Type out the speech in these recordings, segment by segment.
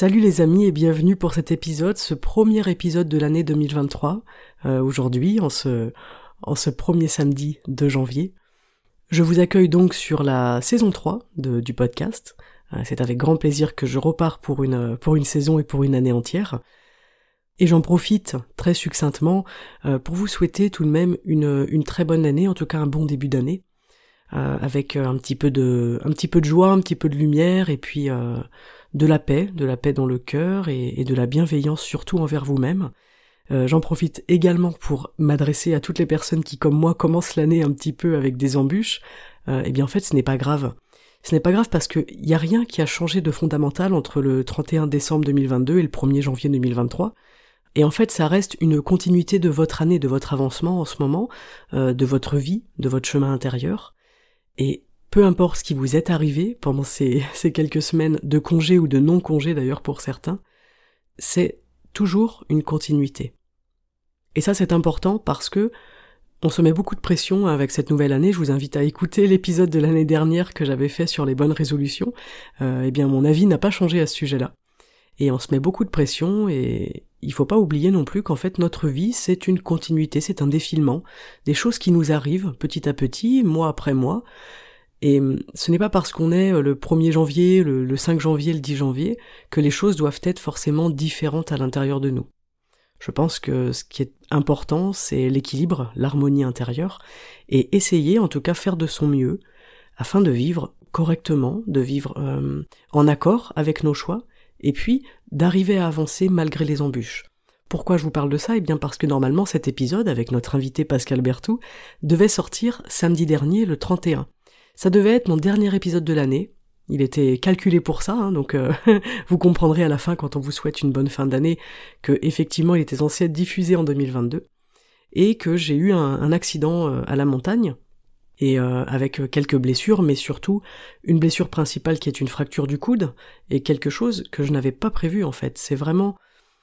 Salut les amis et bienvenue pour cet épisode, ce premier épisode de l'année 2023, euh, aujourd'hui, en ce, premier samedi de janvier. Je vous accueille donc sur la saison 3 de, du podcast. Euh, c'est avec grand plaisir que je repars pour une, pour une saison et pour une année entière. Et j'en profite très succinctement euh, pour vous souhaiter tout de même une, une très bonne année, en tout cas un bon début d'année, avec un petit peu de un petit peu de joie, un petit peu de lumière, et puis de la paix, de la paix dans le cœur et, de la bienveillance surtout envers vous-même. Euh, j'en profite également pour m'adresser à toutes les personnes qui, comme moi, commencent l'année un petit peu avec des embûches. Euh, eh bien, en fait, ce n'est pas grave. Ce n'est pas grave parce qu'il n'y a rien qui a changé de fondamental entre le 31 décembre 2022 et le 1er janvier 2023. Et en fait, ça reste une continuité de votre année, de votre avancement en ce moment, euh, de votre vie, de votre chemin intérieur. Et peu importe ce qui vous est arrivé pendant ces, quelques semaines de congé ou de non-congé d'ailleurs pour certains, c'est toujours une continuité. Et ça c'est important parce que on se met beaucoup de pression avec cette nouvelle année. Je vous invite à écouter l'épisode de l'année dernière que j'avais fait sur les bonnes résolutions. Euh, eh bien, mon avis n'a pas changé à ce sujet-là. Et on se met beaucoup de pression et il faut pas oublier non plus qu'en fait notre vie c'est une continuité, c'est un défilement, des choses qui nous arrivent petit à petit, mois après mois, et hum, ce n'est pas parce qu'on est euh, le 1er janvier, le, 5 janvier, le 10 janvier, que les choses doivent être forcément différentes à l'intérieur de nous. Je pense que ce qui est important, c'est l'équilibre, l'harmonie intérieure, et essayer, en tout cas, faire de son mieux, afin de vivre correctement, de vivre euh, en accord avec nos choix, et puis d'arriver à avancer malgré les embûches. Pourquoi je vous parle de ça? Eh bien parce que normalement cet épisode, avec notre invité Pascal Bertou, devait sortir samedi dernier, le 31. Ça devait être mon dernier épisode de l'année. Il était calculé pour ça, hein, donc euh, vous comprendrez à la fin quand on vous souhaite une bonne fin d'année que effectivement il était censé être diffusé en 2022 et que j'ai eu un, accident euh, à la montagne et euh, avec quelques blessures, mais surtout une blessure principale qui est une fracture du coude et quelque chose que je n'avais pas prévu en fait. C'est vraiment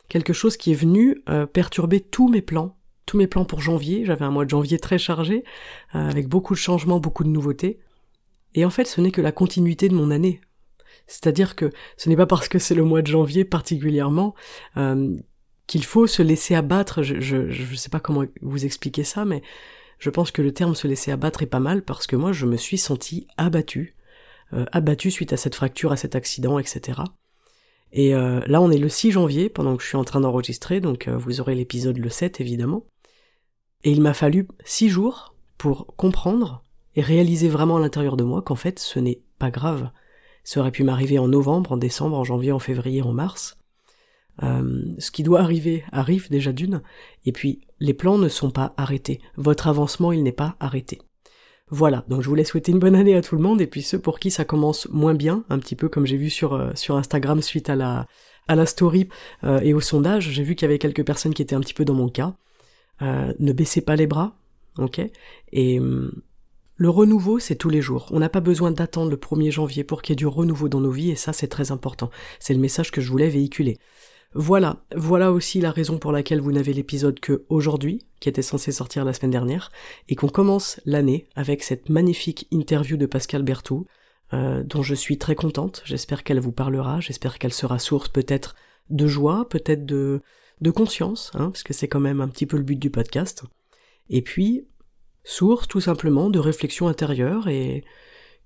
quelque chose qui est venu perturber tous mes plans, tous mes plans pour janvier. J'avais un mois de janvier très chargé avec beaucoup de changements, beaucoup de nouveautés. Et en fait, ce n'est que la continuité de mon année. C'est-à-dire que ce n'est pas parce que c'est le mois de janvier particulièrement euh, qu'il faut se laisser abattre. Je ne sais pas comment vous expliquer ça, mais je pense que le terme se laisser abattre est pas mal parce que moi, je me suis senti abattu, euh, abattu suite à cette fracture, à cet accident, etc. Et euh, là, on est le 6 janvier pendant que je suis en train d'enregistrer, donc vous aurez l'épisode le 7 évidemment. Et il m'a fallu 6 jours pour comprendre et réaliser vraiment à l'intérieur de moi qu'en fait ce n'est pas grave. Ça aurait pu m'arriver en novembre, en décembre, en janvier, en février, en mars. Euh, ce qui doit arriver arrive déjà d'une, et puis les plans ne sont pas arrêtés. Votre avancement, il n'est pas arrêté. Voilà, donc je voulais souhaiter une bonne année à tout le monde, et puis ceux pour qui ça commence moins bien, un petit peu comme j'ai vu sur, euh, sur Instagram suite à la, à la story euh, et au sondage, j'ai vu qu'il y avait quelques personnes qui étaient un petit peu dans mon cas. ne baissez pas les bras, ok? Et hum, le renouveau, c'est tous les jours. On n'a pas besoin d'attendre le 1er janvier pour qu'il y ait du renouveau dans nos vies, et ça, c'est très important. C'est le message que je voulais véhiculer. Voilà, voilà aussi la raison pour laquelle vous n'avez l'épisode que aujourd'hui, qui était censé sortir la semaine dernière, et qu'on commence l'année avec cette magnifique interview de Pascal Berthoud, euh, dont je suis très contente. J'espère qu'elle vous parlera, j'espère qu'elle sera source peut-être de joie, peut-être de, de conscience, hein, parce que c'est quand même un petit peu le but du podcast. Et puis, source tout simplement de réflexion intérieure et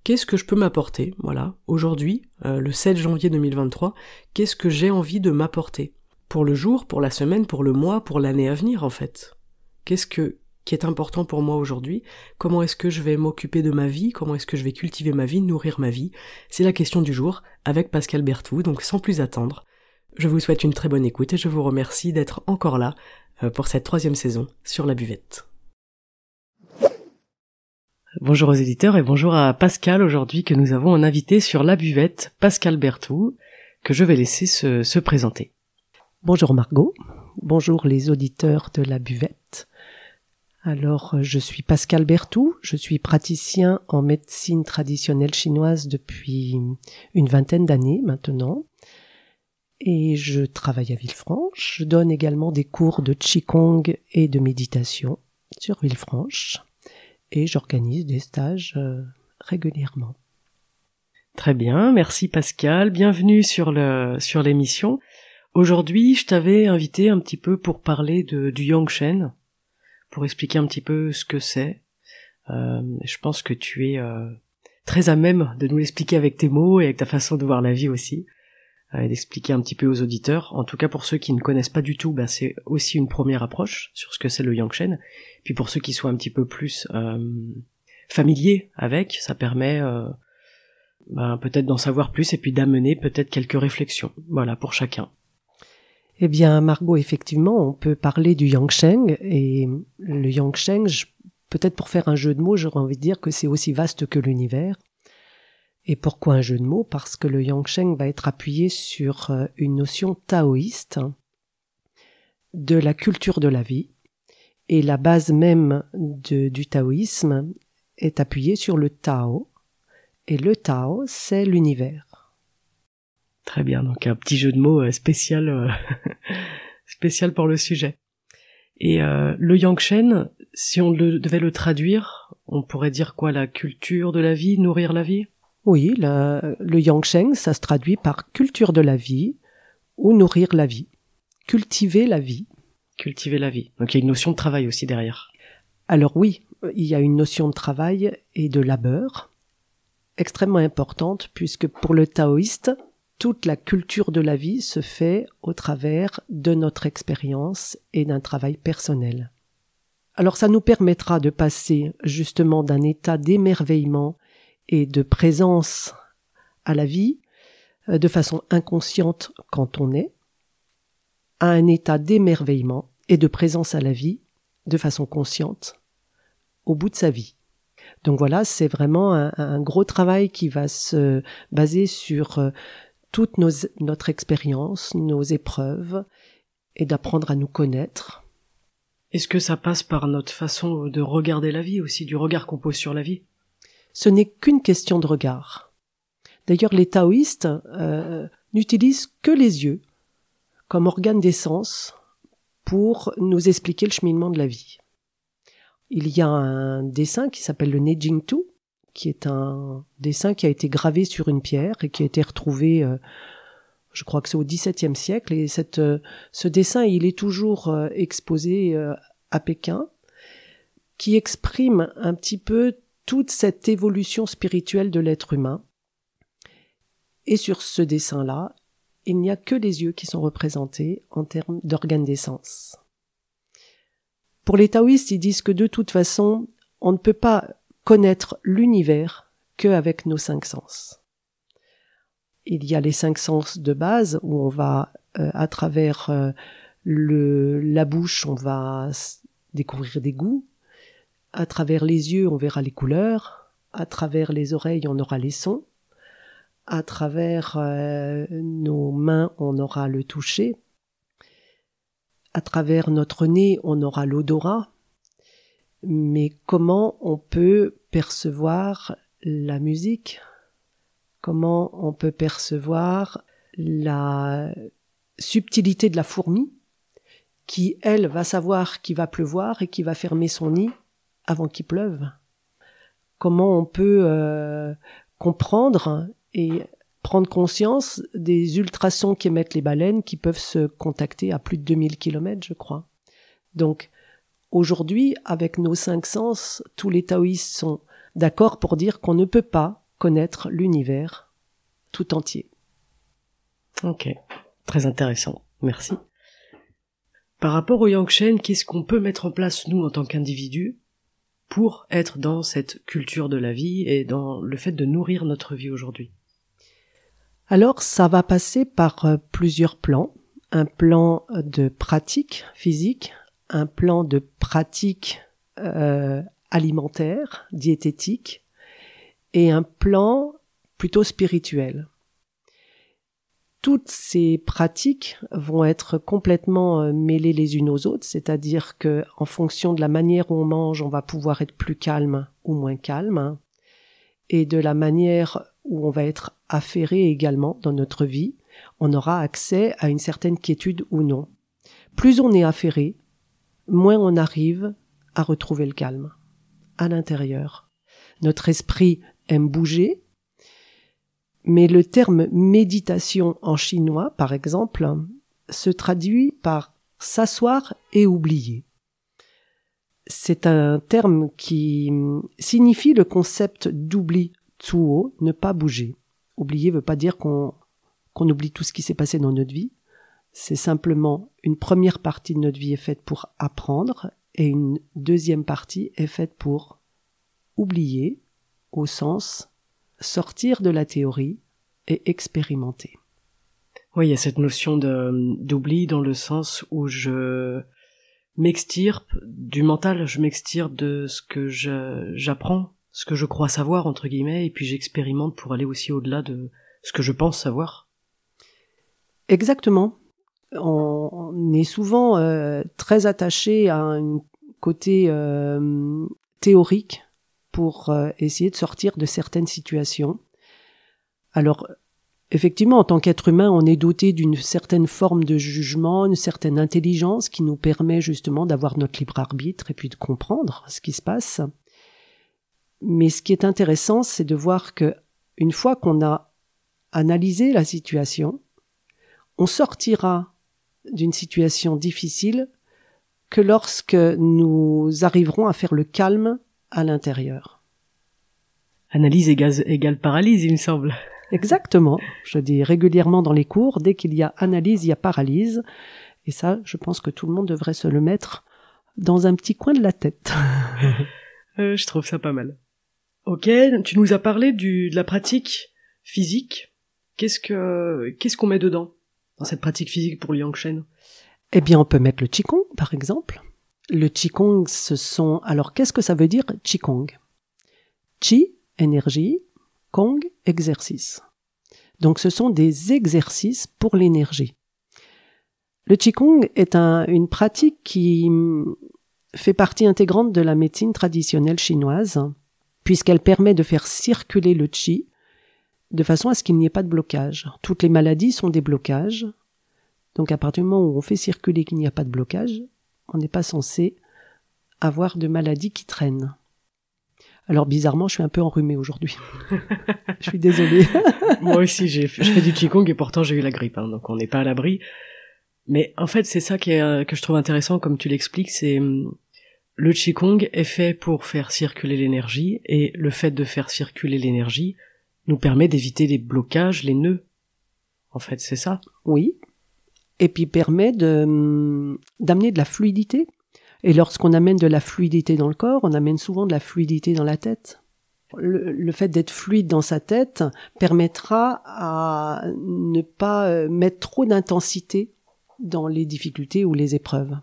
qu'est-ce que je peux m'apporter, voilà, aujourd'hui, euh, le 7 janvier 2023, qu'est-ce que j'ai envie de m'apporter? Pour le jour, pour la semaine, pour le mois, pour l'année à venir en fait. Qu'est-ce que qui est important pour moi aujourd'hui? Comment est-ce que je vais m'occuper de ma vie? Comment est-ce que je vais cultiver ma vie, nourrir ma vie? C'est la question du jour avec Pascal Berthou, donc sans plus attendre. Je vous souhaite une très bonne écoute et je vous remercie d'être encore là euh, pour cette troisième saison sur la buvette. Bonjour aux éditeurs et bonjour à Pascal aujourd'hui que nous avons un invité sur la buvette, Pascal Bertou, que je vais laisser se, se présenter. Bonjour Margot, bonjour les auditeurs de la buvette. Alors, je suis Pascal Bertou, je suis praticien en médecine traditionnelle chinoise depuis une vingtaine d'années maintenant. Et je travaille à Villefranche. Je donne également des cours de Qigong et de méditation sur Villefranche. Et j'organise des stages euh, régulièrement. Très bien, merci Pascal. Bienvenue sur le sur l'émission. Aujourd'hui, je t'avais invité un petit peu pour parler de, du Yangshen, pour expliquer un petit peu ce que c'est. Euh, je pense que tu es euh, très à même de nous l'expliquer avec tes mots et avec ta façon de voir la vie aussi, et d'expliquer un petit peu aux auditeurs. En tout cas, pour ceux qui ne connaissent pas du tout, bah, c'est aussi une première approche sur ce que c'est le Yangshen. Puis pour ceux qui sont un petit peu plus euh, familiers avec, ça permet bah, peut-être d'en savoir plus et puis d'amener peut-être quelques réflexions. Voilà, pour chacun. Eh bien, Margot, effectivement, on peut parler du Yangsheng et le Yangsheng, peut-être pour faire un jeu de mots, j'aurais envie de dire que c'est aussi vaste que l'univers. Et pourquoi un jeu de mots? Parce que le Yangsheng va être appuyé sur euh, une notion taoïste de la culture de la vie. Et la base même du taoïsme est appuyée sur le Tao. Et le Tao, c'est l'univers. Très bien, donc un petit jeu de mots euh, spécial, euh, spécial pour le sujet. Et le Yangshen, si on devait le traduire, on pourrait dire quoi? La culture de la vie, nourrir la vie? Oui, le, le Yangshen, ça se traduit par culture de la vie ou nourrir la vie. Cultiver la vie. Cultiver la vie. Donc il y a une notion de travail aussi derrière. Alors oui, il y a une notion de travail et de labeur extrêmement importante puisque pour le taoïste, toute la culture de la vie se fait au travers de notre expérience et d'un travail personnel. Alors ça nous permettra de passer justement d'un état d'émerveillement et de présence à la vie euh, de façon inconsciente quand on est, à un état d'émerveillement et de présence à la vie de façon consciente au bout de sa vie. Donc voilà, c'est vraiment un, gros travail qui va se baser sur euh, toute notre expérience, nos épreuves, et d'apprendre à nous connaître. Est-ce que ça passe par notre façon de regarder la vie aussi, du regard qu'on pose sur la vie? Ce n'est qu'une question de regard. D'ailleurs, les taoïstes euh, n'utilisent que les yeux comme organe d'essence pour nous expliquer le cheminement de la vie. Il y a un dessin qui s'appelle le Neijing Tu, qui est un dessin qui a été gravé sur une pierre et qui a été retrouvé, euh, je crois que c'est au XVIIe siècle. Et cette, euh, ce dessin, il est toujours euh, exposé à Pékin, qui exprime un petit peu toute cette évolution spirituelle de l'être humain. Et sur ce dessin-là, il n'y a que les yeux qui sont représentés en termes d'organes d'essence. Pour les taoïstes, ils disent que de toute façon, on ne peut pas connaître l'univers qu'avec nos cinq sens. Il y a les cinq sens de base où on va, euh, à travers euh, la bouche, on va découvrir des goûts. À travers les yeux, on verra les couleurs. À travers les oreilles, on aura les sons. À travers euh, nos mains, on aura le toucher. À travers notre nez, on aura l'odorat mais comment on peut percevoir la musique, comment on peut percevoir la subtilité de la fourmi, qui, elle, va savoir qu'il va pleuvoir et qui va fermer son nid avant qu'il pleuve. Comment on peut euh, comprendre et prendre conscience des ultrasons qu'émettent les baleines qui peuvent se contacter à plus de 2000 km, je crois. Donc, Aujourd'hui, avec nos cinq sens, tous les taoïstes sont d'accord pour dire qu'on ne peut pas connaître l'univers tout entier. Ok, très intéressant. Merci. Par rapport au Yangshen, qu'est-ce qu'on peut mettre en place nous en tant qu'individus? Pour être dans cette culture de la vie et dans le fait de nourrir notre vie aujourd'hui Alors ça va passer par euh, plusieurs plans. Un plan de pratique physique, un plan de pratique euh, alimentaire, diététique, et un plan plutôt spirituel. Toutes ces pratiques vont être complètement euh, mêlées les unes aux autres, c'est-à-dire que en fonction de la manière où on mange, on va pouvoir être plus calme ou moins calme, et de la manière où on va être affairé également dans notre vie, on aura accès à une certaine quiétude ou non. Plus on est affairé, moins on arrive à retrouver le calme à l'intérieur. Notre esprit aime bouger, mais le terme méditation en chinois, par exemple, se traduit par s'asseoir et oublier. C'est un terme qui signifie le concept d'oubli, tsuo, ne pas bouger. Oublier veut pas dire qu'on oublie tout ce qui s'est passé dans notre vie. C'est simplement une première partie de notre vie est faite pour apprendre et une deuxième partie est faite pour oublier au sens sortir de la théorie et expérimenter. Oui, il y a cette notion d'oubli dans le sens où je m'extirpe du mental, je m'extirpe de ce que j'apprends, ce que je crois savoir entre guillemets, et puis j'expérimente pour aller aussi au-delà de ce que je pense savoir. Exactement. On est souvent euh, très attaché à un côté euh, théorique pour euh, essayer de sortir de certaines situations. Alors, effectivement, en tant qu'être humain, on est doté d'une certaine forme de jugement, une certaine intelligence qui nous permet justement d'avoir notre libre arbitre et puis de comprendre ce qui se passe. Mais ce qui est intéressant, c'est de voir que une fois qu'on a analysé la situation, on sortira d'une situation difficile que lorsque nous arriverons à faire le calme à l'intérieur. Analyse égale, paralyse, il me semble. Exactement. Je dis régulièrement dans les cours, dès qu'il y a analyse, il y a paralyse. Et ça, je pense que tout le monde devrait se le mettre dans un petit coin de la tête. Euh, je trouve ça pas mal. Ok, tu nous as parlé du, de la pratique physique. Qu'est-ce que, qu'est-ce qu'on met dedans? dans cette pratique physique pour Liang-Shen Eh bien, on peut mettre le Qigong, par exemple. Le Qigong, ce sont... Alors, qu'est-ce que ça veut dire Qigong? Qi, énergie, Kong, exercice. Donc, ce sont des exercices pour l'énergie. Le Qigong est une pratique qui fait partie intégrante de la médecine traditionnelle chinoise, puisqu'elle permet de faire circuler le Qi de façon à ce qu'il n'y ait pas de blocage. Toutes les maladies sont des blocages. Donc à partir du moment où on fait circuler qu'il n'y a pas de blocage, on n'est pas censé avoir de maladies qui traînent. Alors bizarrement, je suis un peu enrhumée aujourd'hui. je suis désolée. Moi aussi, j'ai, je fais du qigong et pourtant j'ai eu la grippe, hein, donc on n'est pas à l'abri. Mais en fait, c'est ça qui est, euh, que je trouve intéressant, comme tu l'expliques, c'est hum, le qigong est fait pour faire circuler l'énergie et le fait de faire circuler l'énergie, nous permet d'éviter les blocages, les nœuds. En fait, c'est ça? Oui. Et puis permet de d'amener de la fluidité. Et lorsqu'on amène de la fluidité dans le corps, on amène souvent de la fluidité dans la tête. Le, fait d'être fluide dans sa tête permettra à ne pas euh, mettre trop d'intensité dans les difficultés ou les épreuves.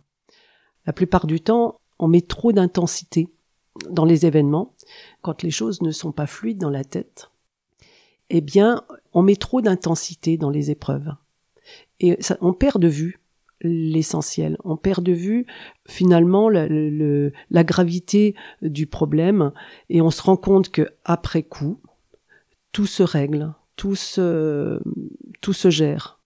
La plupart du temps, on met trop d'intensité dans les événements quand les choses ne sont pas fluides dans la tête eh bien, on met trop d'intensité dans les épreuves. Et on perd de vue l'essentiel. On perd de vue finalement la, la, gravité du problème et on se rend compte que après coup, tout se règle, tout se, tout se gère.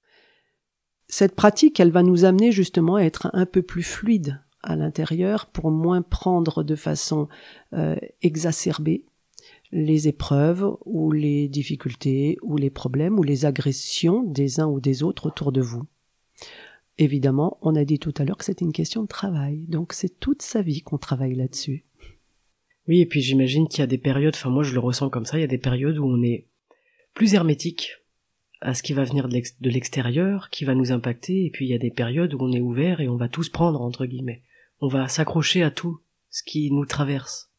Cette pratique, elle va nous amener justement à être un peu plus fluide à l'intérieur pour moins prendre de façon euh, exacerbée les épreuves ou les difficultés ou les problèmes ou les agressions des uns ou des autres autour de vous. Évidemment, on a dit tout à l'heure que c'était une question de travail, donc c'est toute sa vie qu'on travaille là-dessus. Oui, et puis j'imagine qu'il y a des périodes, enfin moi je le ressens comme ça, il y a des périodes où on est plus hermétique à ce qui va venir de l'extérieur, qui va nous impacter, et puis il y a des périodes où on est ouvert et on va tout prendre, entre guillemets. On va s'accrocher à tout ce qui nous traverse.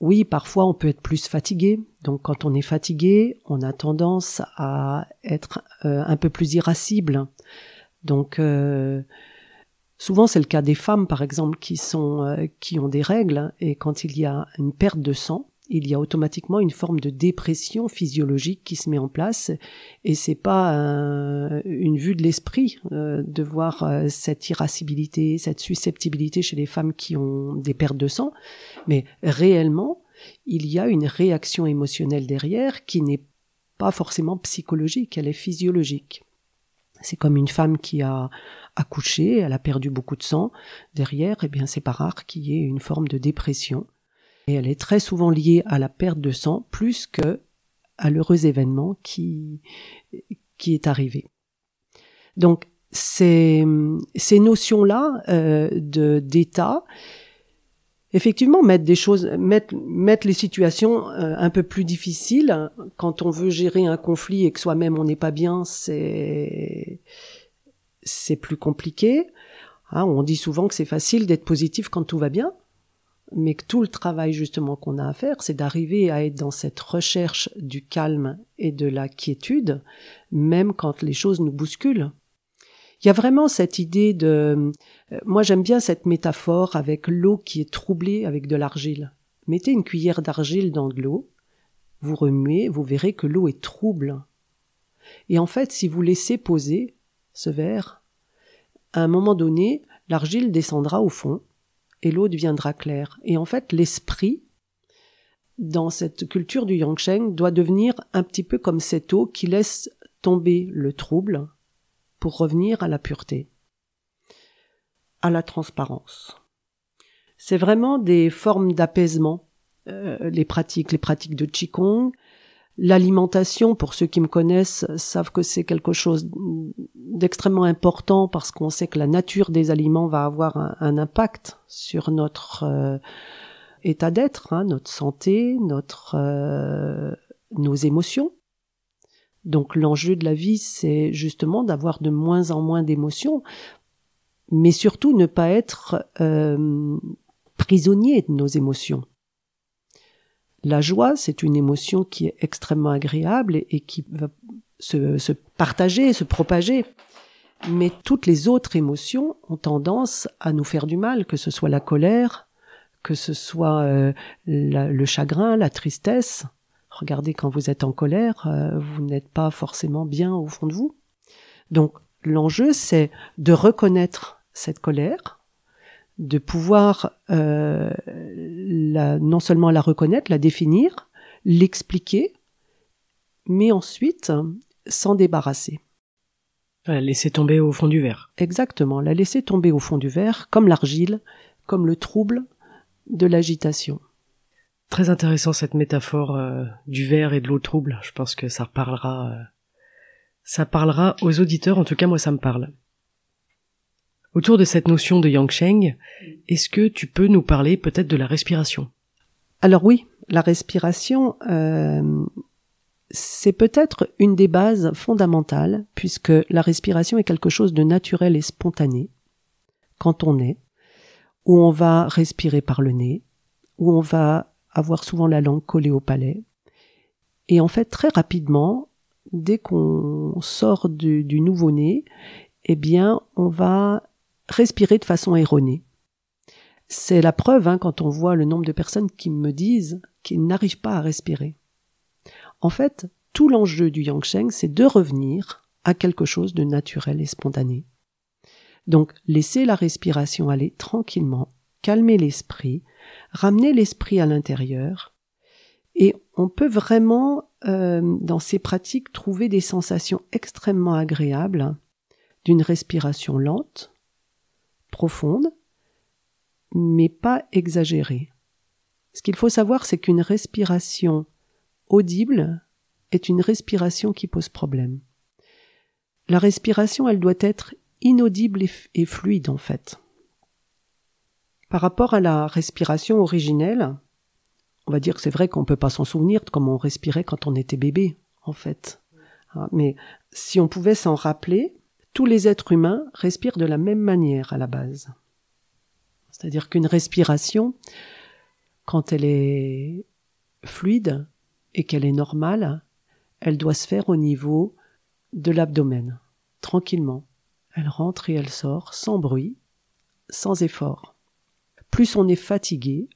Oui, parfois on peut être plus fatigué. Donc quand on est fatigué, on a tendance à être euh, un peu plus irascible. Donc euh, Souvent, c'est le cas des femmes, par exemple, qui sont euh, qui ont des règles et quand il y a une perte de sang, il y a automatiquement une forme de dépression physiologique qui se met en place et c'est pas une vue de l'esprit euh, de voir euh, cette irascibilité, cette susceptibilité chez les femmes qui ont des pertes de sang, mais réellement il y a une réaction émotionnelle derrière qui n'est pas forcément psychologique, elle est physiologique. C'est comme une femme qui a accouché, elle a perdu beaucoup de sang. Derrière, eh bien, c'est pas rare qu'il y ait une forme de dépression et elle est très souvent liée à la perte de sang plus que à l'heureux événement qui, qui est arrivé. Donc, ces, ces notions-là euh, de d'état, effectivement, mettre des choses, mettre, mettre les situations euh, un peu plus difficiles quand on veut gérer un conflit et que soi-même on n'est pas bien, c'est c'est plus compliqué. Hein, on dit souvent que c'est facile d'être positif quand tout va bien mais que tout le travail justement qu'on a à faire, c'est d'arriver à être dans cette recherche du calme et de la quiétude, même quand les choses nous bousculent. Il y a vraiment cette idée de... Euh, moi j'aime bien cette métaphore avec l'eau qui est troublée avec de l'argile. Mettez une cuillère d'argile dans de l'eau, vous remuez, vous verrez que l'eau est trouble. Et en fait, si vous laissez poser ce verre, à un moment donné, l'argile descendra au fond, et l'eau deviendra claire. Et en fait, l'esprit, dans cette culture du Yangsheng, doit devenir un petit peu comme cette eau qui laisse tomber le trouble pour revenir à la pureté, à la transparence. C'est vraiment des formes d'apaisement, euh, les pratiques, les pratiques de L'alimentation, pour ceux qui me connaissent, savent que c'est quelque chose d'extrêmement important parce qu'on sait que la nature des aliments va avoir un, impact sur notre euh, état d'être, hein, notre santé, notre euh, nos émotions. Donc l'enjeu de la vie, c'est justement d'avoir de moins en moins d'émotions, mais surtout ne pas être euh, prisonnier de nos émotions. La joie, c'est une émotion qui est extrêmement agréable et, qui va se, se, partager, se propager. Mais toutes les autres émotions ont tendance à nous faire du mal, que ce soit la colère, que ce soit euh, le chagrin, la tristesse. Regardez, quand vous êtes en colère, euh, vous n'êtes pas forcément bien au fond de vous. Donc l'enjeu, c'est de reconnaître cette colère, de pouvoir euh, la, non seulement la reconnaître, la définir, l'expliquer, mais ensuite s'en débarrasser. La laisser tomber au fond du verre. Exactement, la laisser tomber au fond du verre, comme l'argile, comme le trouble de l'agitation. Très intéressant cette métaphore euh, du verre et de l'eau trouble. Je pense que ça parlera, euh, ça parlera aux auditeurs. En tout cas, moi, ça me parle. Autour de cette notion de Yangsheng, est-ce que tu peux nous parler peut-être de la respiration? Alors oui, la respiration, euh, c'est peut-être une des bases fondamentales, puisque la respiration est quelque chose de naturel et spontané quand on est, où on va respirer par le nez, où on va avoir souvent la langue collée au palais. Et en fait, très rapidement, dès qu'on sort du, du nouveau-né, eh bien, on va respirer de façon erronée. C'est la preuve hein, quand on voit le nombre de personnes qui me disent qu'ils n'arrivent pas à respirer. En fait, tout l'enjeu du Yangsheng, c'est de revenir à quelque chose de naturel et spontané. Donc, laisser la respiration aller tranquillement, calmer l'esprit, ramener l'esprit à l'intérieur, et on peut vraiment, euh, dans ces pratiques, trouver des sensations extrêmement agréables d'une respiration lente, profonde, mais pas exagérée. Ce qu'il faut savoir, c'est qu'une respiration audible est une respiration qui pose problème. La respiration, elle doit être inaudible et, fluide en fait. Par rapport à la respiration originelle, on va dire que c'est vrai qu'on ne peut pas s'en souvenir de comment on respirait quand on était bébé, en fait. Ah, mais si on pouvait s'en rappeler, tous les êtres humains respirent de la même manière à la base. C'est-à-dire qu'une respiration, quand elle est fluide et qu'elle est normale, elle doit se faire au niveau de l'abdomen, tranquillement. Elle rentre et elle sort sans bruit, sans effort. Plus on est fatigué,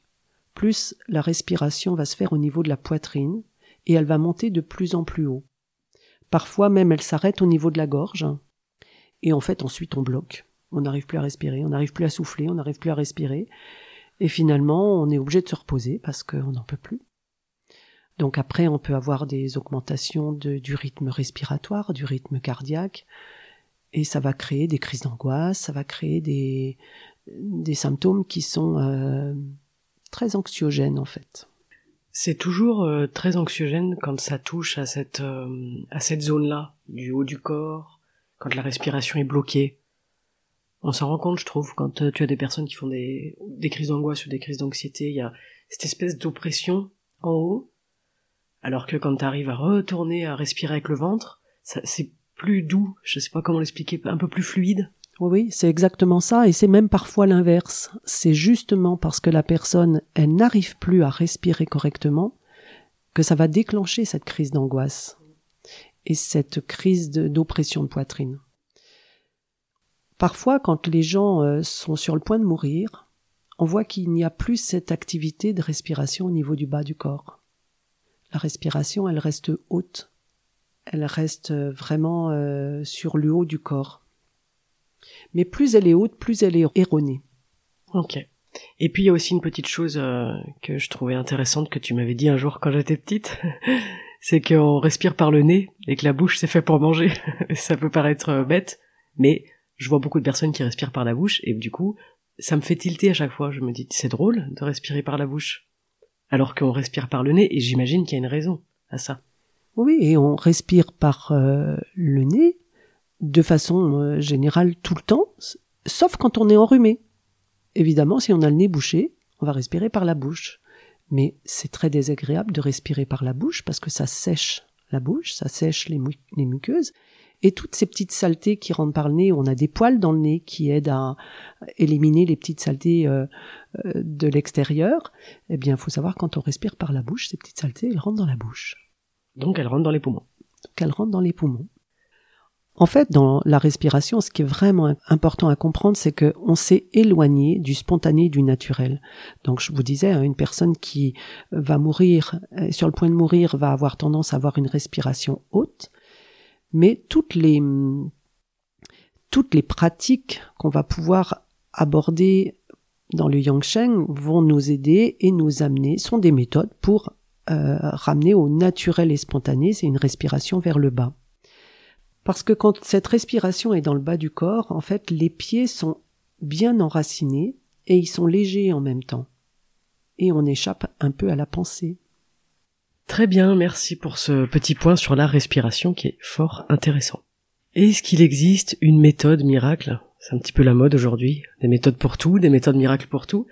plus la respiration va se faire au niveau de la poitrine et elle va monter de plus en plus haut. Parfois même elle s'arrête au niveau de la gorge et en fait ensuite on bloque. On n'arrive plus à respirer, on n'arrive plus à souffler, on n'arrive plus à respirer et finalement on est obligé de se reposer parce qu'on n'en peut plus. Donc après, on peut avoir des augmentations du rythme respiratoire, du rythme cardiaque, et ça va créer des crises d'angoisse, ça va créer des, des symptômes qui sont euh, très anxiogènes en fait. C'est toujours euh, très anxiogène quand ça touche à cette euh, à cette zone-là du haut du corps, quand la respiration est bloquée. On s'en rend compte, je trouve, quand tu as des personnes qui font des, crises d'angoisse ou des crises d'anxiété, il y a cette espèce d'oppression en haut alors que quand tu arrives à retourner à respirer avec le ventre, c'est plus doux, je sais pas comment l'expliquer, un peu plus fluide. Oui, c'est exactement ça, et c'est même parfois l'inverse. C'est justement parce que la personne, elle n'arrive plus à respirer correctement, que ça va déclencher cette crise d'angoisse et cette crise d'oppression de, poitrine. Parfois, quand les gens euh, sont sur le point de mourir, on voit qu'il n'y a plus cette activité de respiration au niveau du bas du corps la respiration, elle reste haute. Elle reste vraiment euh, sur le haut du corps. Mais plus elle est haute, plus elle est erronée. Ok. Et puis il y a aussi une petite chose euh, que je trouvais intéressante que tu m'avais dit un jour quand j'étais petite, c'est qu'on respire par le nez et que la bouche c'est fait pour manger. ça peut paraître euh, bête, mais je vois beaucoup de personnes qui respirent par la bouche et du coup ça me fait tilter à chaque fois. Je me dis c'est drôle de respirer par la bouche alors qu'on respire par le nez, et j'imagine qu'il y a une raison à ça. Oui, et on respire par euh, le nez de façon euh, générale tout le temps, sauf quand on est enrhumé. Évidemment, si on a le nez bouché, on va respirer par la bouche. Mais c'est très désagréable de respirer par la bouche parce que ça sèche la bouche, ça sèche les, les muqueuses, et toutes ces petites saletés qui rentrent par le nez, on a des poils dans le nez qui aident à éliminer les petites saletés euh, euh, de l'extérieur. Eh bien, il faut savoir quand on respire par la bouche, ces petites saletés, elles rentrent dans la bouche. Donc elles rentrent dans les poumons. Donc elles rentrent dans les poumons. En fait, dans la respiration, ce qui est vraiment important à comprendre, c'est qu'on s'est éloigné du spontané, du naturel. Donc, je vous disais, hein, une personne qui va mourir, sur le point de mourir, va avoir tendance à avoir une respiration haute mais toutes les toutes les pratiques qu'on va pouvoir aborder dans le Yangsheng vont nous aider et nous amener, sont des méthodes pour euh, ramener au naturel et spontané, c'est une respiration vers le bas. Parce que quand cette respiration est dans le bas du corps, en fait, les pieds sont bien enracinés et ils sont légers en même temps. Et on échappe un peu à la pensée. Très bien, merci pour ce petit point sur la respiration qui est fort intéressant. Est-ce qu'il existe une méthode miracle? C'est un petit peu la mode aujourd'hui, des méthodes pour tout, des méthodes miracles pour tout,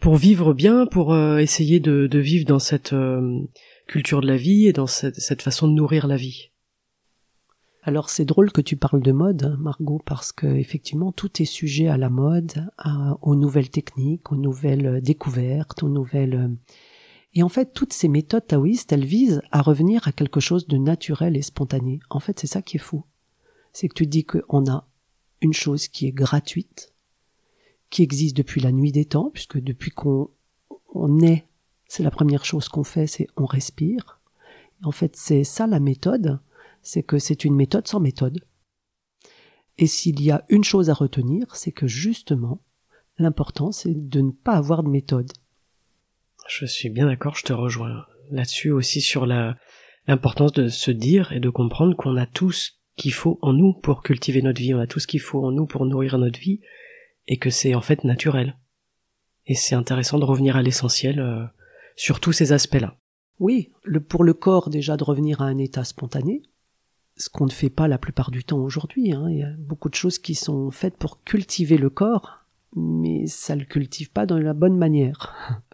pour vivre bien, pour euh, essayer de, vivre dans cette euh, culture de la vie et dans cette, façon de nourrir la vie. Alors c'est drôle que tu parles de mode, hein, Margot, parce que effectivement tout est sujet à la mode, aux nouvelles techniques, aux nouvelles découvertes, aux nouvelles et en fait, toutes ces méthodes taoïstes, elles visent à revenir à quelque chose de naturel et spontané. En fait, c'est ça qui est fou. C'est que tu dis qu'on a une chose qui est gratuite, qui existe depuis la nuit des temps, puisque depuis qu'on on est, c'est la première chose qu'on fait, c'est on respire. en fait, c'est ça la méthode, c'est que c'est une méthode sans méthode. Et s'il y a une chose à retenir, c'est que justement, l'important, c'est de ne pas avoir de méthode. Je suis bien d'accord, je te rejoins là-dessus aussi sur la l'importance de se dire et de comprendre qu'on a tout ce qu'il faut en nous pour cultiver notre vie, on a tout ce qu'il faut en nous pour nourrir notre vie, et que c'est en fait naturel. Et c'est intéressant de revenir à l'essentiel euh, sur tous ces aspects-là. Oui, le, pour le corps déjà de revenir à un état spontané, ce qu'on ne fait pas la plupart du temps aujourd'hui. Hein. Il y a beaucoup de choses qui sont faites pour cultiver le corps, mais ça le cultive pas dans la bonne manière.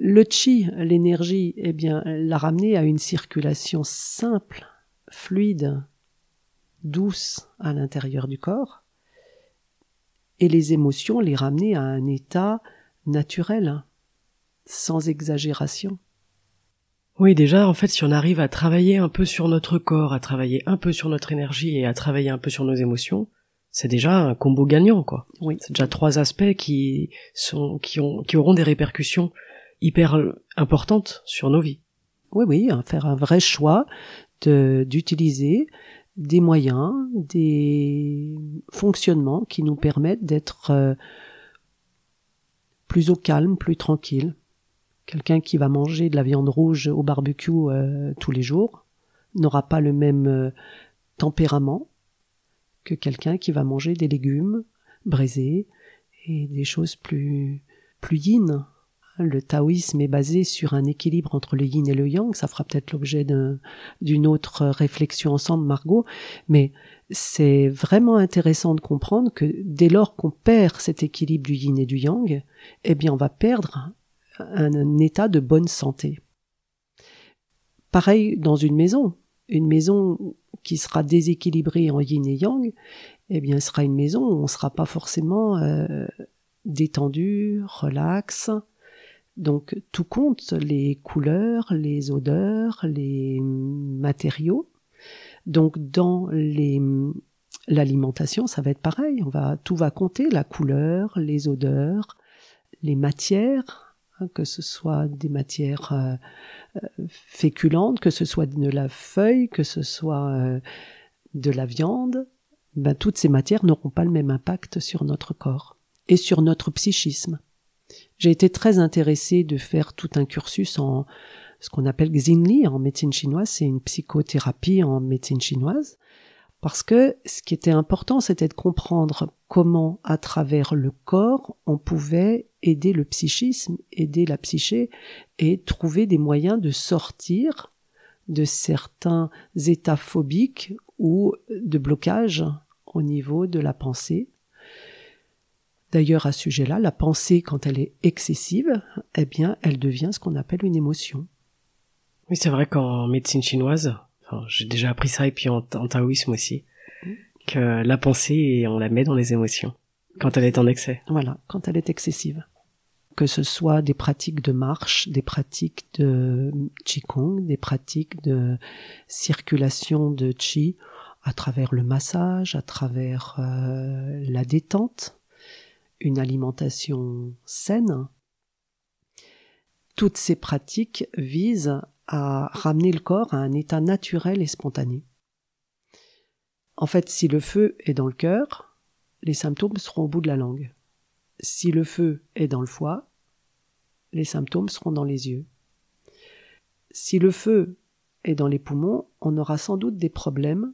Le chi, l'énergie, eh bien, l'a ramené à une circulation simple, fluide, douce à l'intérieur du corps, et les émotions les ramener à un état naturel, sans exagération. Oui, déjà, en fait, si on arrive à travailler un peu sur notre corps, à travailler un peu sur notre énergie et à travailler un peu sur nos émotions, c'est déjà un combo gagnant, quoi. Oui. C'est déjà trois aspects qui sont, qui ont, qui auront des répercussions hyper importantes sur nos vies. Oui, oui, faire un vrai choix de, d'utiliser des moyens, des fonctionnements qui nous permettent d'être euh, plus au calme, plus tranquille. Quelqu'un qui va manger de la viande rouge au barbecue euh, tous les jours n'aura pas le même euh, tempérament que quelqu'un qui va manger des légumes braisés et des choses plus plus yin. Le taoïsme est basé sur un équilibre entre le yin et le yang. Ça fera peut-être l'objet d'une autre réflexion ensemble, Margot. Mais c'est vraiment intéressant de comprendre que dès lors qu'on perd cet équilibre du yin et du yang, eh bien, on va perdre un état de bonne santé. Pareil dans une maison. Une maison qui sera déséquilibrée en yin et yang, eh bien, sera une maison où on ne sera pas forcément euh, détendu, relax. Donc, tout compte, les couleurs, les odeurs, les matériaux. Donc, dans les, l'alimentation, ça va être pareil. On va, tout va compter, la couleur, les odeurs, les matières, hein, que ce soit des matières euh, féculente, que ce soit de la feuille, que ce soit euh, de la viande, ben, toutes ces matières n'auront pas le même impact sur notre corps et sur notre psychisme. J'ai été très intéressée de faire tout un cursus en ce qu'on appelle Xinli en médecine chinoise, c'est une psychothérapie en médecine chinoise, parce que ce qui était important, c'était de comprendre comment, à travers le corps, on pouvait aider le psychisme, aider la psyché et trouver des moyens de sortir de certains états phobiques ou de blocage au niveau de la pensée. D'ailleurs, à ce sujet-là, la pensée, quand elle est excessive, eh bien, elle devient ce qu'on appelle une émotion. Oui, c'est vrai qu'en médecine chinoise, j'ai déjà appris ça et puis en, taoïsme aussi, mm. que la pensée, on la met dans les émotions quand elle est en excès. Voilà, quand elle est excessive. Que ce soit des pratiques de marche, des pratiques de qigong, des pratiques de circulation de qi à travers le massage, à travers euh, la détente, une alimentation saine. Toutes ces pratiques visent à ramener le corps à un état naturel et spontané. En fait, si le feu est dans le cœur, les symptômes seront au bout de la langue. Si le feu est dans le foie, les symptômes seront dans les yeux. Si le feu est dans les poumons, on aura sans doute des problèmes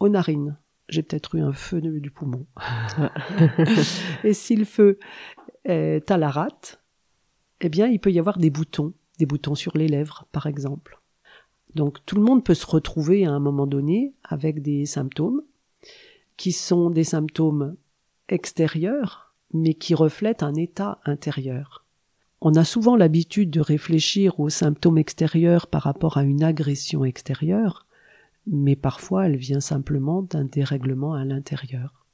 aux narines. J'ai peut-être eu un feu du poumon. et si le feu est à la rate, eh bien, il peut y avoir des boutons des boutons sur les lèvres, par exemple. Donc tout le monde peut se retrouver à un moment donné avec des symptômes qui sont des symptômes extérieurs, mais qui reflètent un état intérieur. On a souvent l'habitude de réfléchir aux symptômes extérieurs par rapport à une agression extérieure, mais parfois elle vient simplement d'un dérèglement à l'intérieur.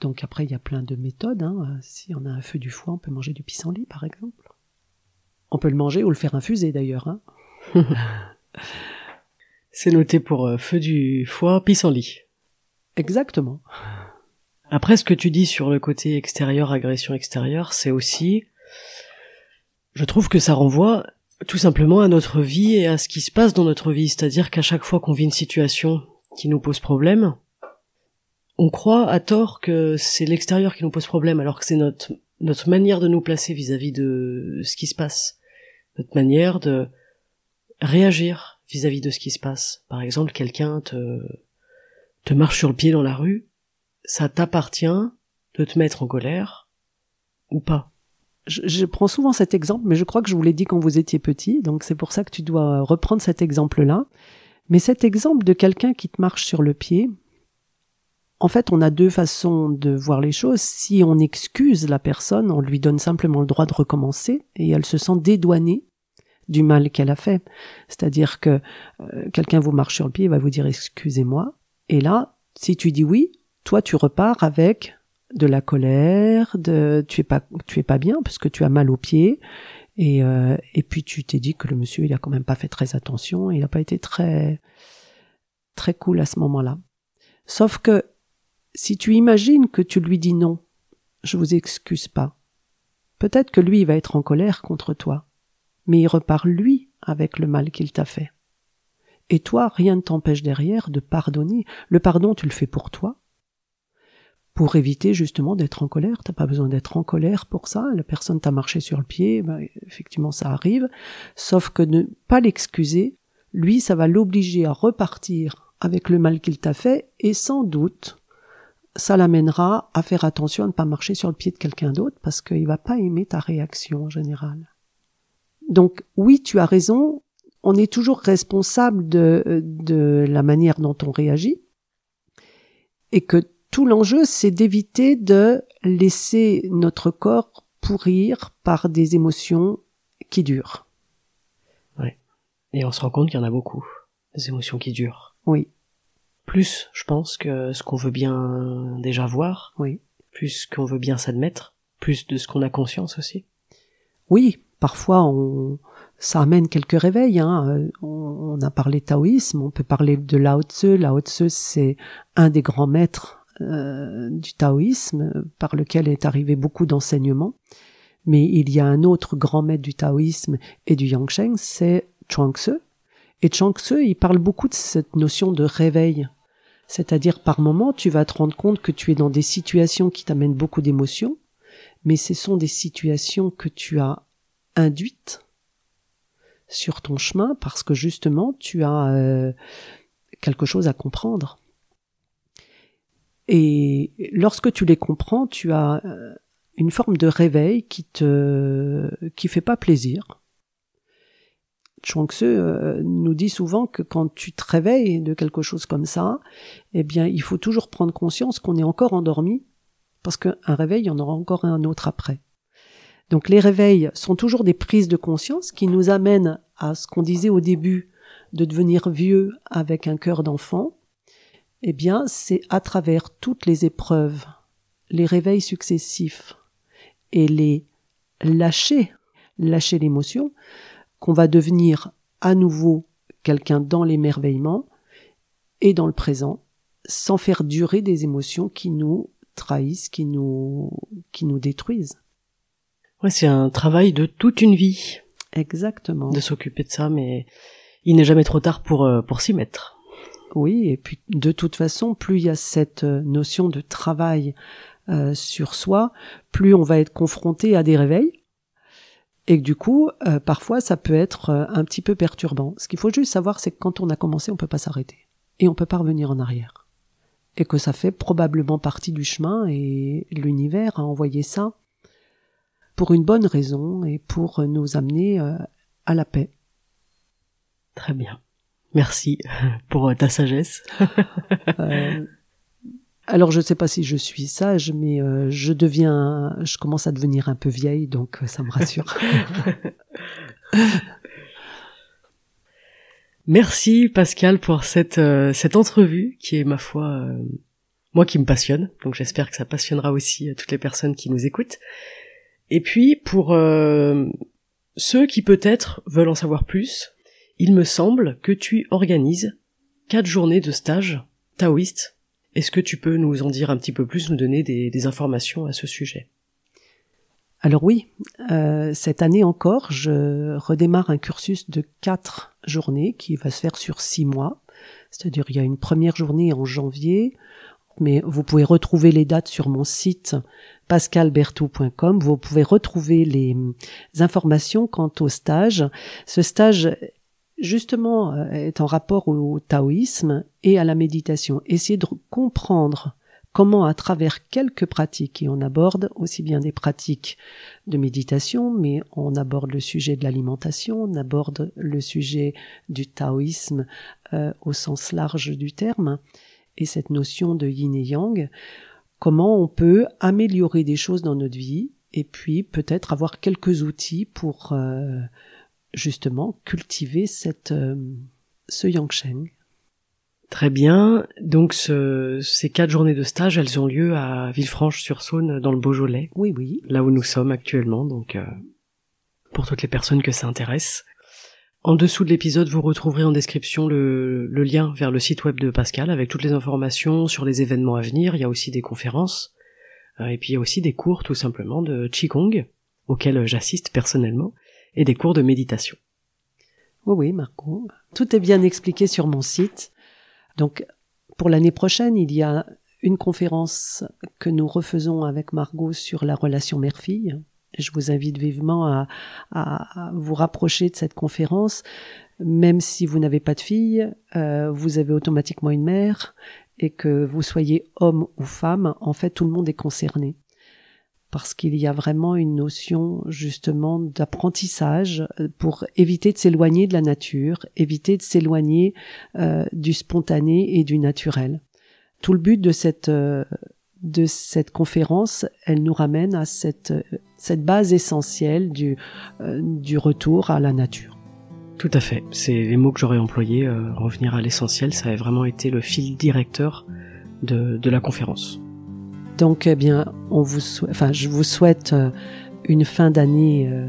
Donc après, il y a plein de méthodes. Hein. Si on a un feu du foie, on peut manger du pissenlit, par exemple. On peut le manger ou le faire infuser d'ailleurs. Hein. C'est noté pour euh, feu du foie, pissenlit. Exactement. Après, ce que tu dis sur le côté extérieur, agression extérieure, c'est aussi, je trouve que ça renvoie tout simplement à notre vie et à ce qui se passe dans notre vie. C'est-à-dire qu'à chaque fois qu'on vit une situation qui nous pose problème, on croit à tort que c'est l'extérieur qui nous pose problème, alors que c'est notre notre manière de nous placer vis-à-vis de ce qui se passe, notre manière de réagir vis-à-vis de ce qui se passe. Par exemple, quelqu'un te, te marche sur le pied dans la rue, ça t'appartient de te mettre en colère ou pas? Je, je, prends souvent cet exemple, mais je crois que je vous l'ai dit quand vous étiez petit, donc c'est pour ça que tu dois reprendre cet exemple-là. Mais cet exemple de quelqu'un qui te marche sur le pied, en fait, on a deux façons de voir les choses. Si on excuse la personne, on lui donne simplement le droit de recommencer et elle se sent dédouanée du mal qu'elle a fait. C'est-à-dire que euh, quelqu'un vous marche sur le pied, il va vous dire excusez-moi. Et là, si tu dis oui, toi tu repars avec de la colère, de tu es pas tu es pas bien parce que tu as mal au pied et euh, et puis tu t'es dit que le monsieur il a quand même pas fait très attention, il a pas été très très cool à ce moment-là. Sauf que Si tu imagines que tu lui dis non, je vous excuse pas. Peut-être que lui va être en colère contre toi, mais il repart lui avec le mal qu'il t'a fait. Et toi, rien ne t'empêche derrière de pardonner. Le pardon, tu le fais pour toi, pour éviter justement d'être en colère. T'as pas besoin d'être en colère pour ça. La personne t'a marché sur le pied, ben, effectivement ça arrive. Sauf que ne pas l'excuser, lui, ça va l'obliger à repartir avec le mal qu'il t'a fait et sans doute ça l'amènera à faire attention à ne pas marcher sur le pied de quelqu'un d'autre parce qu'il va pas aimer ta réaction en général. Donc oui, tu as raison, on est toujours responsable de, de la manière dont on réagit et que tout l'enjeu, c'est d'éviter de laisser notre corps pourrir par des émotions qui durent. Oui. Et on se rend compte qu'il y en a beaucoup, des émotions qui durent. Oui. Plus, je pense, que ce qu'on veut bien déjà voir. Oui. Plus qu'on veut bien s'admettre. Plus de ce qu'on a conscience aussi. Oui, parfois on, ça amène quelques réveils. Hein. On, a parlé taoïsme, on peut parler de Lao Tzu. Lao Tzu, c'est un des grands maîtres euh, du taoïsme par lequel est arrivé beaucoup d'enseignements. Mais il y a un autre grand maître du taoïsme et du Yangsheng, c'est Chuang Tzu. Et Chuang Tzu, il parle beaucoup de cette notion de réveil. C'est-à-dire, par moment, tu vas te rendre compte que tu es dans des situations qui t'amènent beaucoup d'émotions, mais ce sont des situations que tu as induites sur ton chemin parce que justement, tu as euh, quelque chose à comprendre. Et lorsque tu les comprends, tu as euh, une forme de réveil qui te qui fait pas plaisir. Chuang euh, nous dit souvent que quand tu te réveilles de quelque chose comme ça, eh bien, il faut toujours prendre conscience qu'on est encore endormi, parce qu'un réveil, il y en aura encore un autre après. Donc les réveils sont toujours des prises de conscience qui nous amènent à ce qu'on disait au début, de devenir vieux avec un cœur d'enfant, eh bien, c'est à travers toutes les épreuves, les réveils successifs et les lâcher, lâcher l'émotion, qu'on va devenir à nouveau quelqu'un dans l'émerveillement et dans le présent, sans faire durer des émotions qui nous trahissent, qui nous, qui nous détruisent. Ouais, c'est un travail de toute une vie. Exactement. De s'occuper de ça, mais il n'est jamais trop tard pour, euh, pour s'y mettre. Oui, et puis de toute façon, plus il y a cette euh, notion de travail euh, sur soi, plus on va être confronté à des réveils. Et que du coup, euh, parfois, ça peut être un petit peu perturbant. Ce qu'il faut juste savoir, c'est que quand on a commencé, on peut pas s'arrêter. Et on peut pas revenir en arrière. Et que ça fait probablement partie du chemin et l'univers a envoyé ça pour une bonne raison et pour nous amener à la paix. Très bien. Merci pour euh, ta sagesse. Euh, alors je ne sais pas si je suis sage, mais euh, je deviens, je commence à devenir un peu vieille, donc ça me rassure. Merci Pascal pour cette cette entrevue qui est ma foi moi qui me passionne. Donc j'espère que ça passionnera aussi toutes les personnes qui nous écoutent. Et puis pour ceux qui peut-être veulent en savoir plus, il me semble que tu organises quatre journées de stage taoïste. Est-ce que tu peux nous en dire un petit peu plus, nous donner des, informations à ce sujet? Alors oui, euh, cette année encore, je redémarre un cursus de quatre journées qui va se faire sur six mois. C'est-à-dire il y a une première journée en janvier, mais vous pouvez retrouver les dates sur mon site pascalbertou.com. Vous pouvez retrouver les informations quant au stage. Ce stage justement euh, est en rapport au taoïsme et à la méditation. Essayer de comprendre comment à travers quelques pratiques, et on aborde aussi bien des pratiques de méditation, mais on aborde le sujet de l'alimentation, on aborde le sujet du taoïsme euh, au sens large du terme, et cette notion de yin et yang, comment on peut améliorer des choses dans notre vie, et puis peut-être avoir quelques outils pour euh, justement cultiver cette euh, ce Yangsheng. Très bien. Donc ce, ces quatre journées de stage, elles ont lieu à Villefranche-sur-Saône dans le Beaujolais. Oui, oui. Là où nous sommes actuellement. Donc euh, pour toutes les personnes que ça intéresse. En dessous de l'épisode, vous retrouverez en description le, le, lien vers le site web de Pascal avec toutes les informations sur les événements à venir. Il y a aussi des conférences. Euh, et puis il y a aussi des cours tout simplement de Qigong, auxquels j'assiste personnellement, et des cours de méditation. Oui, oui, Marco. Tout est bien expliqué sur mon site. Donc, pour l'année prochaine, il y a une conférence que nous refaisons avec Margot sur la relation mère-fille. Je vous invite vivement à, à, vous rapprocher de cette conférence. Même si vous n'avez pas de fille, euh, vous avez automatiquement une mère et que vous soyez homme ou femme, en fait tout le monde est concerné parce qu'il y a vraiment une notion justement d'apprentissage pour éviter de s'éloigner de la nature, éviter de s'éloigner euh, du spontané et du naturel. Tout le but de cette euh, de cette conférence, elle nous ramène à cette cette base essentielle du euh, du retour à la nature. Tout à fait, c'est les mots que j'aurais employés. revenir à l'essentiel, ça a vraiment été le fil directeur de, de la conférence. Donc, eh bien, je vous souhaite euh, une fin d'année euh,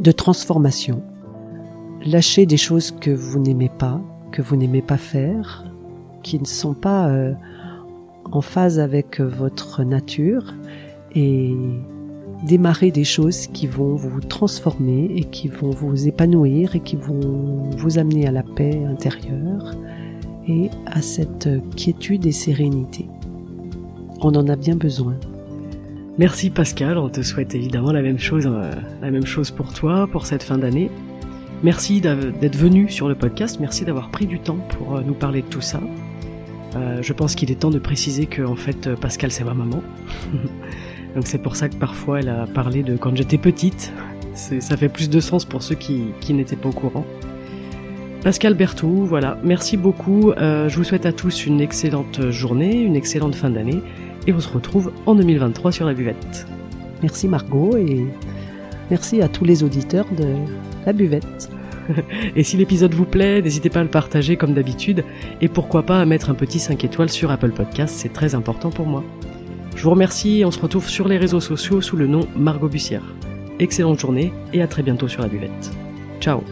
de transformation. Lâchez des choses que vous n'aimez pas, que vous n'aimez pas faire, qui ne sont pas euh, en phase avec votre nature, et démarrer des choses qui vont vous transformer et qui vont vous épanouir et qui vont vous amener à la paix intérieure et à cette quiétude et sérénité. On en a bien besoin. Merci Pascal, on te souhaite évidemment la même chose, euh, la même chose pour toi, pour cette fin d'année. Merci d'être venu sur le podcast, merci d'avoir pris du temps pour euh, nous parler de tout ça. Euh, je pense qu'il est temps de préciser que en fait Pascal c'est ma maman. Donc c'est pour ça que parfois elle a parlé de quand j'étais petite. Ça fait plus de sens pour ceux qui, n'étaient pas au courant. Pascal Berthoud, voilà, merci beaucoup. je vous souhaite à tous une excellente journée, une excellente fin d'année et on se retrouve en 2023 sur la buvette. Merci Margot et merci à tous les auditeurs de la buvette. et si l'épisode vous plaît, n'hésitez pas à le partager comme d'habitude et pourquoi pas à mettre un petit 5 étoiles sur Apple Podcast, c'est très important pour moi. Je vous remercie et on se retrouve sur les réseaux sociaux sous le nom Margot Bussière. Excellente journée et à très bientôt sur la buvette. Ciao